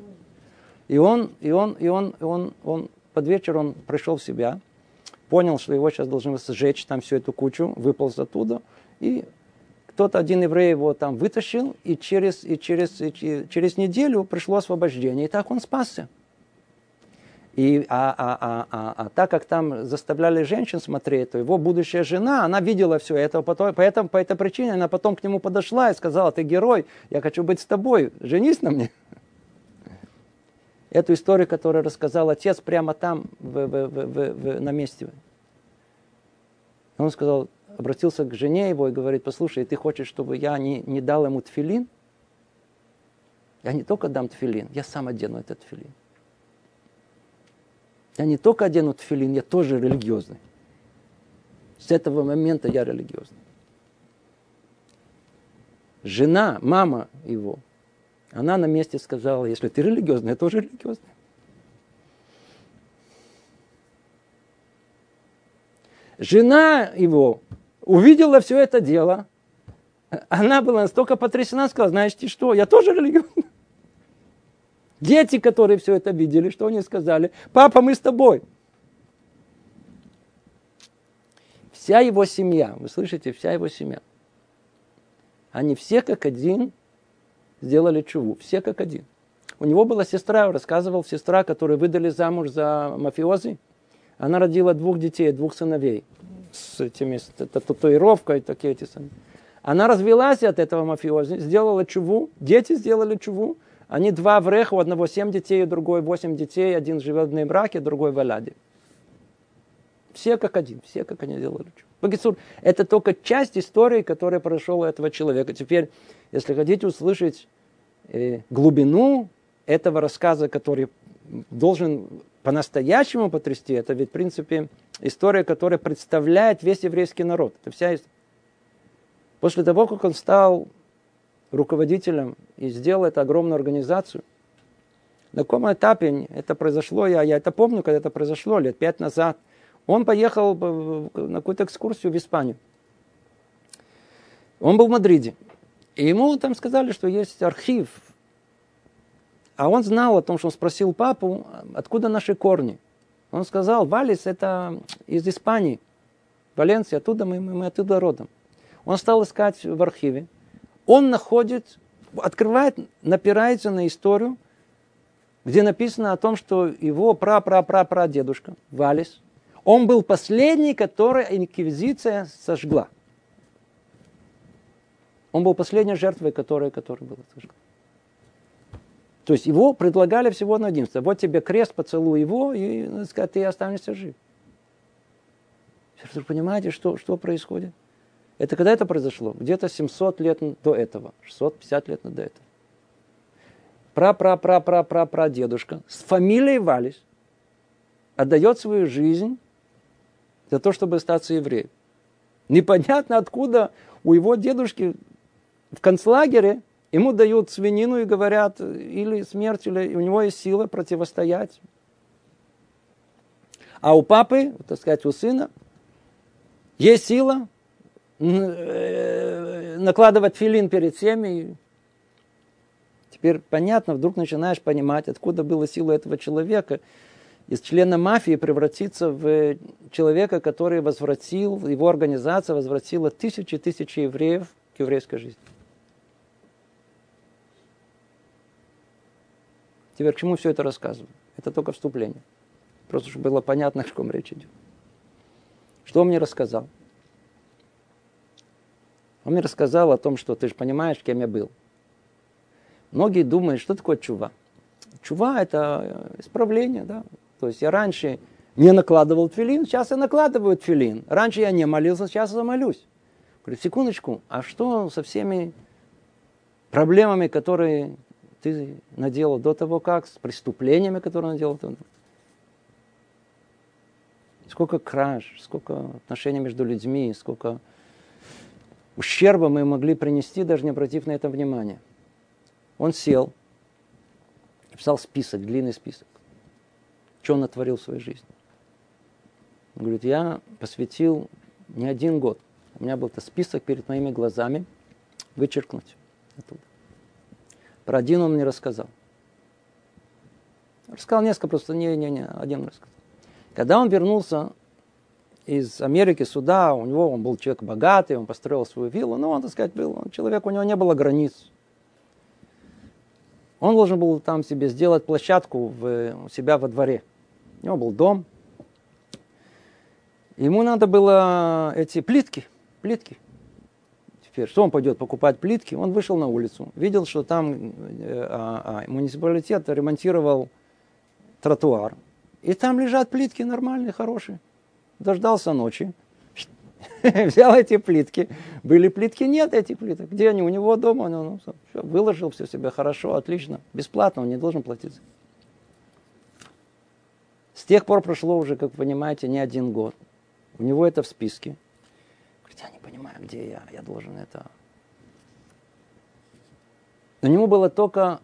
И он, и он, и он, и он, он под вечер он пришел в себя, понял, что его сейчас должны сжечь там всю эту кучу, выполз оттуда, и кто-то, один еврей его там вытащил, и через, и через, и через неделю пришло освобождение, и так он спасся. И, а, а, а, а, а так как там заставляли женщин смотреть, то его будущая жена, она видела все это, потом, поэтому по этой причине она потом к нему подошла и сказала, ты герой, я хочу быть с тобой, женись на мне эту историю, которую рассказал отец прямо там, в, в, в, в, на месте. Он сказал, обратился к жене его и говорит, послушай, ты хочешь, чтобы я не, не дал ему тфилин? Я не только дам тфилин, я сам одену этот тфилин. Я не только одену тфилин, я тоже религиозный. С этого момента я религиозный. Жена, мама его, она на месте сказала, если ты религиозный, я тоже религиозный. Жена его увидела все это дело. Она была настолько потрясена, сказала, знаешь ты что, я тоже религиозный. Дети, которые все это видели, что они сказали? Папа, мы с тобой. Вся его семья, вы слышите, вся его семья. Они все как один сделали чуву. Все как один. У него была сестра, рассказывал, сестра, которую выдали замуж за мафиози. Она родила двух детей, двух сыновей с этими с татуировкой, такие эти сыновья. Она развелась от этого мафиози, сделала чуву, дети сделали чуву. Они два в Реху, у одного семь детей, у другой восемь детей, один живет в браке, другой в Аляде. Все как один, все как они делали. Багицур, это только часть истории, которая прошла у этого человека. Теперь, если хотите услышать э, глубину этого рассказа, который должен по-настоящему потрясти, это ведь, в принципе, история, которая представляет весь еврейский народ. Это вся история. После того, как он стал руководителем и сделал эту огромную организацию, на каком этапе это произошло, я, я это помню, когда это произошло, лет пять назад, он поехал на какую-то экскурсию в Испанию. Он был в Мадриде. И ему там сказали, что есть архив. А он знал о том, что он спросил папу, откуда наши корни. Он сказал, Валис это из Испании. Валенсия, оттуда мы, мы, мы оттуда родом. Он стал искать в архиве. Он находит, открывает, напирается на историю, где написано о том, что его пра-пра-пра-прадедушка Валис, он был последний, который инквизиция сожгла. Он был последней жертвой, которая, которая была сожгла. То есть его предлагали всего на единство. Вот тебе крест, поцелуй его, и сказать, ты останешься жив. Вы понимаете, что, что происходит? Это когда это произошло? Где-то 700 лет до этого, 650 лет до этого. Пра-пра-пра-пра-пра-пра дедушка с фамилией Валис отдает свою жизнь для того, чтобы остаться евреем. Непонятно откуда у его дедушки в концлагере ему дают свинину и говорят, или смерть, или у него есть сила противостоять. А у папы, так сказать, у сына, есть сила накладывать филин перед всеми. Теперь понятно, вдруг начинаешь понимать, откуда была сила этого человека из члена мафии превратиться в человека, который возвратил, его организация возвратила тысячи и тысячи евреев к еврейской жизни. Теперь к чему все это рассказываю? Это только вступление. Просто чтобы было понятно, о чем речь идет. Что он мне рассказал? Он мне рассказал о том, что ты же понимаешь, кем я был. Многие думают, что такое чува. Чува – это исправление, да. То есть я раньше не накладывал тфилин, сейчас я накладываю тфилин. Раньше я не молился, сейчас я молюсь. Говорю, секундочку, а что со всеми проблемами, которые ты наделал до того как, с преступлениями, которые наделал? Сколько краж, сколько отношений между людьми, сколько ущерба мы могли принести, даже не обратив на это внимание. Он сел, писал список, длинный список что он натворил в своей жизни. Он говорит, я посвятил не один год. У меня был список перед моими глазами вычеркнуть оттуда. Про один он мне рассказал. Рассказал несколько, просто не-не-не, один рассказал. Когда он вернулся из Америки сюда, у него он был человек богатый, он построил свою виллу, но он, так сказать, был он, человек, у него не было границ. Он должен был там себе сделать площадку в, у себя во дворе – у него был дом. Ему надо было эти плитки, плитки. Теперь, что он пойдет покупать плитки? Он вышел на улицу, видел, что там э, а, а, муниципалитет ремонтировал тротуар. И там лежат плитки нормальные, хорошие. Дождался ночи, взял эти плитки. Были плитки, нет этих плиток. Где они? У него дома. Ну, ну, все, выложил все себе хорошо, отлично. Бесплатно, он не должен платить. С тех пор прошло уже, как вы понимаете, не один год. У него это в списке. Говорит, я не понимаю, где я, я должен это. У него было только,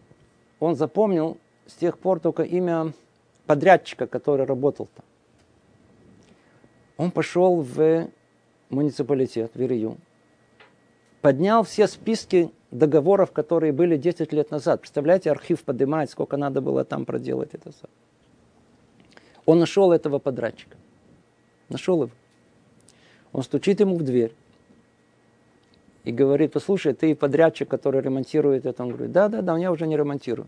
он запомнил с тех пор только имя подрядчика, который работал там. Он пошел в муниципалитет, в Ирию, поднял все списки договоров, которые были 10 лет назад. Представляете, архив поднимать, сколько надо было там проделать это. Он нашел этого подрядчика. Нашел его. Он стучит ему в дверь и говорит, послушай, ты подрядчик, который ремонтирует это. Он говорит, да, да, да, я уже не ремонтирую.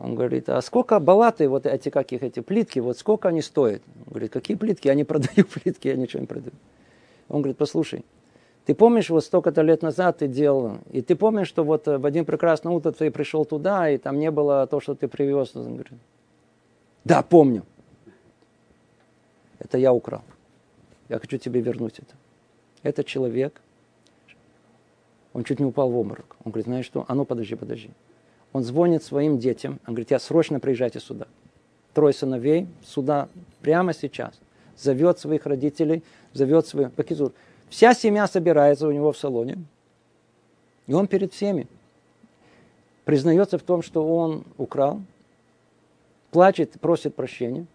Он говорит, а сколько балаты, вот эти каких эти плитки, вот сколько они стоят? Он говорит, какие плитки? Я не продаю плитки, я ничего не продаю. Он говорит, послушай, ты помнишь, вот столько-то лет назад ты делал, и ты помнишь, что вот в один прекрасный утро ты пришел туда, и там не было то, что ты привез? Он говорит, да, помню. это я украл. Я хочу тебе вернуть это. Этот человек, он чуть не упал в обморок. Он говорит, знаешь что? А ну подожди, подожди. Он звонит своим детям, он говорит, я срочно приезжайте сюда. Трое сыновей сюда прямо сейчас. Зовет своих родителей, зовет своих... Покизур. Вся семья собирается у него в салоне. И он перед всеми признается в том, что он украл, плачет, просит прощения,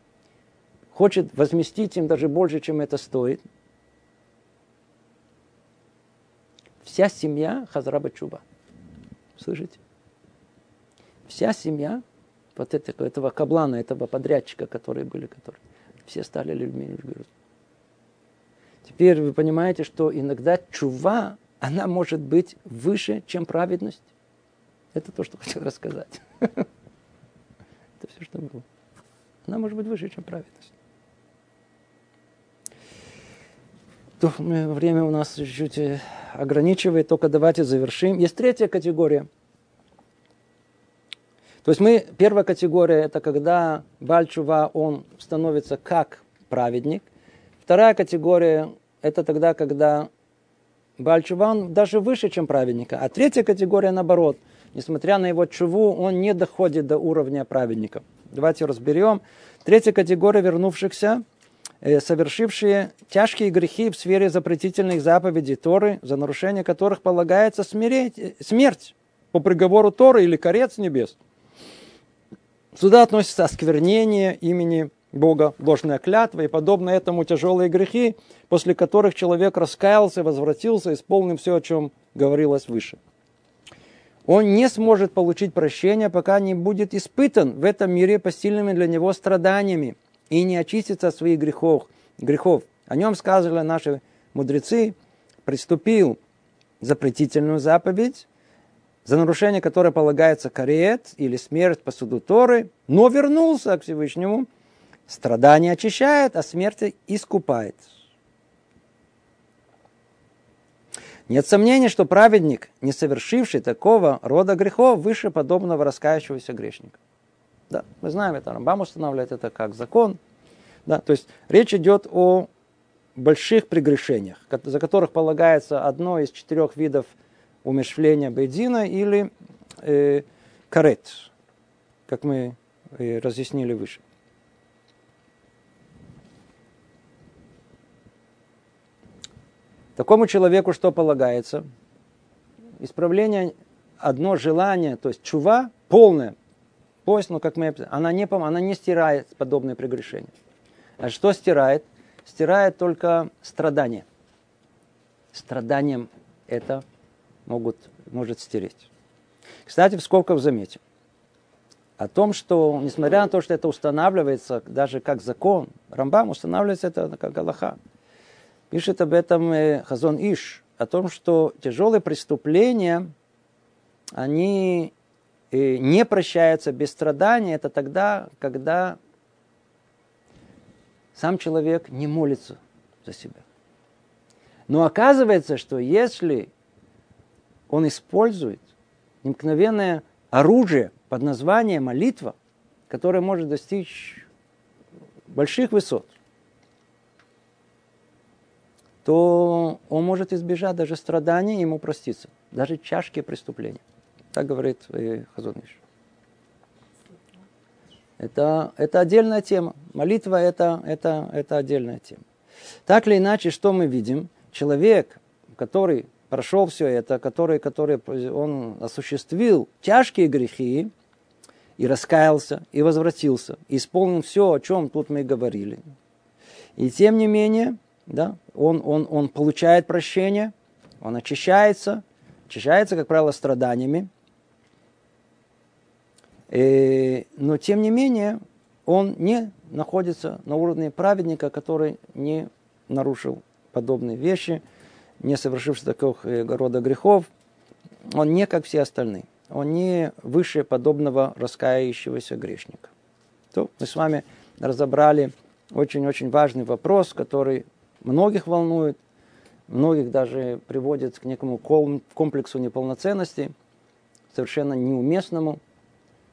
хочет возместить им даже больше, чем это стоит. Вся семья Хазраба Чуба. Слышите? Вся семья вот этого, этого каблана, этого подрядчика, которые были, которые все стали людьми. Теперь вы понимаете, что иногда чува, она может быть выше, чем праведность. Это то, что хотел рассказать. Это все, что было. Она может быть выше, чем праведность. Время у нас чуть-чуть э, ограничивает, только давайте завершим. Есть третья категория. То есть мы, первая категория, это когда Бальчува, он становится как праведник. Вторая категория, это тогда, когда Бальчува, он даже выше, чем праведника. А третья категория, наоборот, несмотря на его чуву, он не доходит до уровня праведника. Давайте разберем. Третья категория вернувшихся, э, совершившие тяжкие грехи в сфере запретительных заповедей Торы, за нарушение которых полагается смереть, э, смерть по приговору Торы или корец небес. Сюда относится осквернение имени Бога, ложная клятва и подобно этому тяжелые грехи, после которых человек раскаялся, возвратился, исполнил все, о чем говорилось выше. Он не сможет получить прощение, пока не будет испытан в этом мире посильными для него страданиями и не очистится от своих грехов. грехов. О нем сказали наши мудрецы, приступил запретительную заповедь, за нарушение которое полагается карет или смерть по суду Торы, но вернулся к Всевышнему, страдание очищает, а смерть искупает. Нет сомнений, что праведник, не совершивший такого рода грехов, выше подобного раскаявшегося грешника. Да, мы знаем это, Рамбам устанавливает это как закон. Да, то есть речь идет о больших прегрешениях, за которых полагается одно из четырех видов умершвления Бейдина или э, карет, как мы э, разъяснили выше. Такому человеку что полагается? Исправление, одно желание, то есть чува полное, поезд, ну как мы она не, она не стирает подобные прегрешения. А что стирает? Стирает только страдания. Страданием это могут, может стереть. Кстати, в скобках заметим о том, что, несмотря на то, что это устанавливается даже как закон, Рамбам устанавливается это как Галаха. Пишет об этом э, Хазон Иш, о том, что тяжелые преступления, они э, не прощаются без страдания, это тогда, когда сам человек не молится за себя. Но оказывается, что если он использует немкновенное оружие под названием молитва, которое может достичь больших высот, то он может избежать даже страданий, ему проститься, даже тяжкие преступления. Так говорит э, Хазуныш. Это, это отдельная тема. Молитва это, это, это отдельная тема. Так или иначе, что мы видим? Человек, который прошел все это, который, который он осуществил тяжкие грехи, и раскаялся, и возвратился, и исполнил все, о чем тут мы говорили. И тем не менее, да, он, он, он получает прощение, он очищается, очищается, как правило, страданиями. И, но тем не менее, он не находится на уровне праведника, который не нарушил подобные вещи – не совершивший такого э, рода грехов, он не как все остальные. Он не выше подобного раскаивающегося грешника. То мы с вами разобрали очень-очень важный вопрос, который многих волнует, многих даже приводит к некому комплексу неполноценности, совершенно неуместному,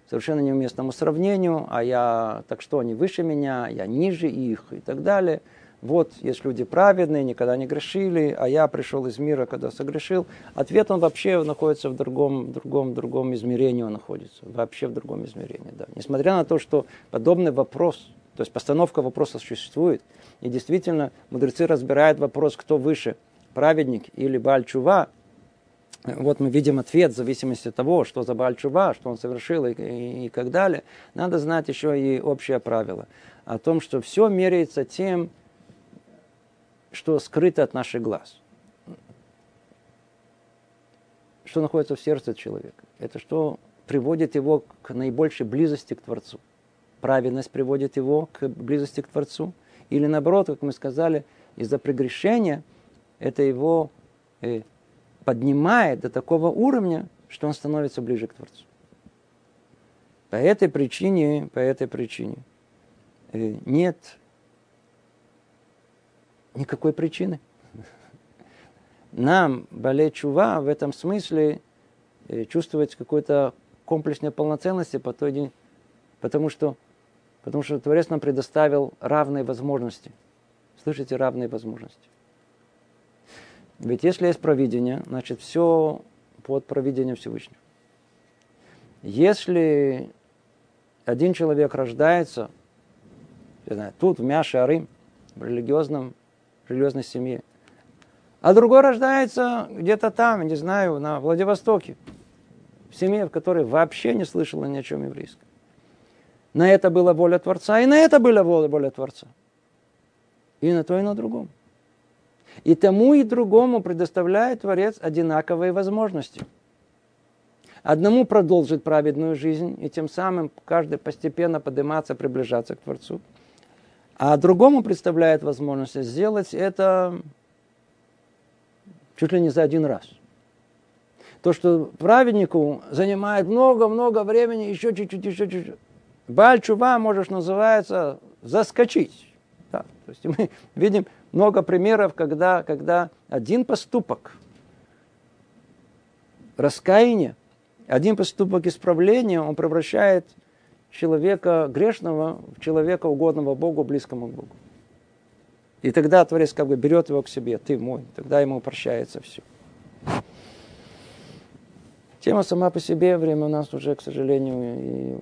совершенно неуместному сравнению, а я, так что они выше меня, я ниже их и так далее. Вот есть люди праведные, никогда не грешили, а я пришел из мира, когда согрешил. Ответ он вообще находится в другом, другом, другом измерении, он находится, вообще в другом измерении. Да. Несмотря на то, что подобный вопрос, то есть постановка вопроса существует, и действительно мудрецы разбирают вопрос, кто выше, праведник или Бальчува, вот мы видим ответ в зависимости от того, что за Бальчува, что он совершил и, и, и так далее. Надо знать еще и общее правило о том, что все меряется тем, что скрыто от наших глаз. Что находится в сердце человека. Это что приводит его к наибольшей близости к Творцу. Праведность приводит его к близости к Творцу. Или наоборот, как мы сказали, из-за прегрешения это его э, поднимает до такого уровня, что он становится ближе к Творцу. По этой причине, по этой причине э, нет никакой причины. Нам, болеть чува, в этом смысле э, чувствовать какой-то комплекс неполноценности по той день, потому что, потому что Творец нам предоставил равные возможности. Слышите, равные возможности. Ведь если есть провидение, значит все под провидением Всевышнего. Если один человек рождается, я знаю, тут, в Мяше Арым, в религиозном, религиозной семье, а другой рождается где-то там, не знаю, на Владивостоке, в семье, в которой вообще не слышала ни о чем еврейском. На это была воля Творца, и на это была воля, воля Творца. И на то, и на другом. И тому и другому предоставляет Творец одинаковые возможности. Одному продолжить праведную жизнь, и тем самым каждый постепенно подниматься, приближаться к Творцу. А другому представляет возможность сделать это чуть ли не за один раз. То, что праведнику занимает много-много времени, еще чуть-чуть, еще чуть-чуть. Бальчува можешь называется заскочить. Да, то есть мы видим много примеров, когда, когда один поступок раскаяния, один поступок исправления, он превращает человека грешного в человека угодного Богу, близкому к Богу. И тогда Творец как бы берет его к себе, ты мой, тогда ему прощается все. Тема сама по себе, время у нас уже, к сожалению,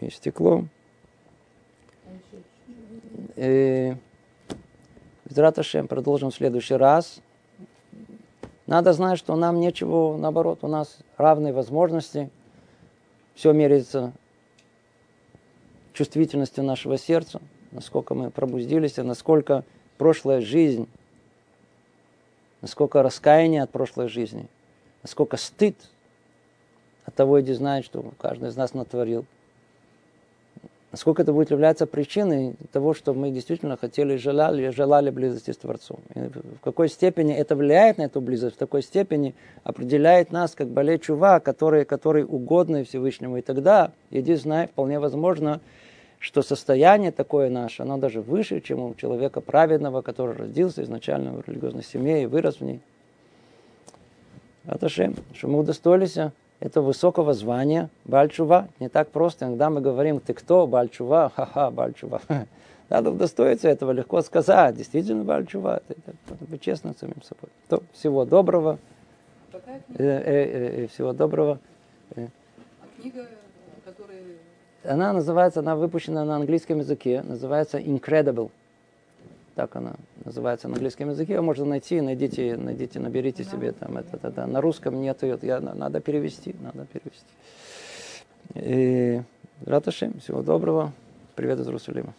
и, и стекло. И Безраташем продолжим в следующий раз. Надо знать, что нам нечего, наоборот, у нас равные возможности. Все меряется чувствительностью нашего сердца, насколько мы пробудились, насколько прошлая жизнь, насколько раскаяние от прошлой жизни, насколько стыд от того, иди знает, что каждый из нас натворил – насколько это будет являться причиной того, что мы действительно хотели и желали, желали близости с Творцом. И в какой степени это влияет на эту близость, в такой степени определяет нас как болей чува, который, который угодны Всевышнему. И тогда, иди знай, вполне возможно, что состояние такое наше, оно даже выше, чем у человека праведного, который родился изначально в религиозной семье и вырос в ней. Это что мы удостоились это высокого звания Бальчува. Не так просто. Иногда мы говорим, ты кто, Бальчува? Ха-ха, Бальчува. Надо удостоиться этого, легко сказать. Действительно Бальчува. Надо быть честным самим собой. То, всего доброго. Э, э, э, всего доброго. А книга, которая... Она называется, она выпущена на английском языке, называется Incredible. Так она называется на английском языке. Ее можно найти, найдите, найдите, наберите себе там это, это, это. На русском нет ее. Я, надо перевести, надо перевести. И Раташем, всего доброго. Привет из Иерусалима.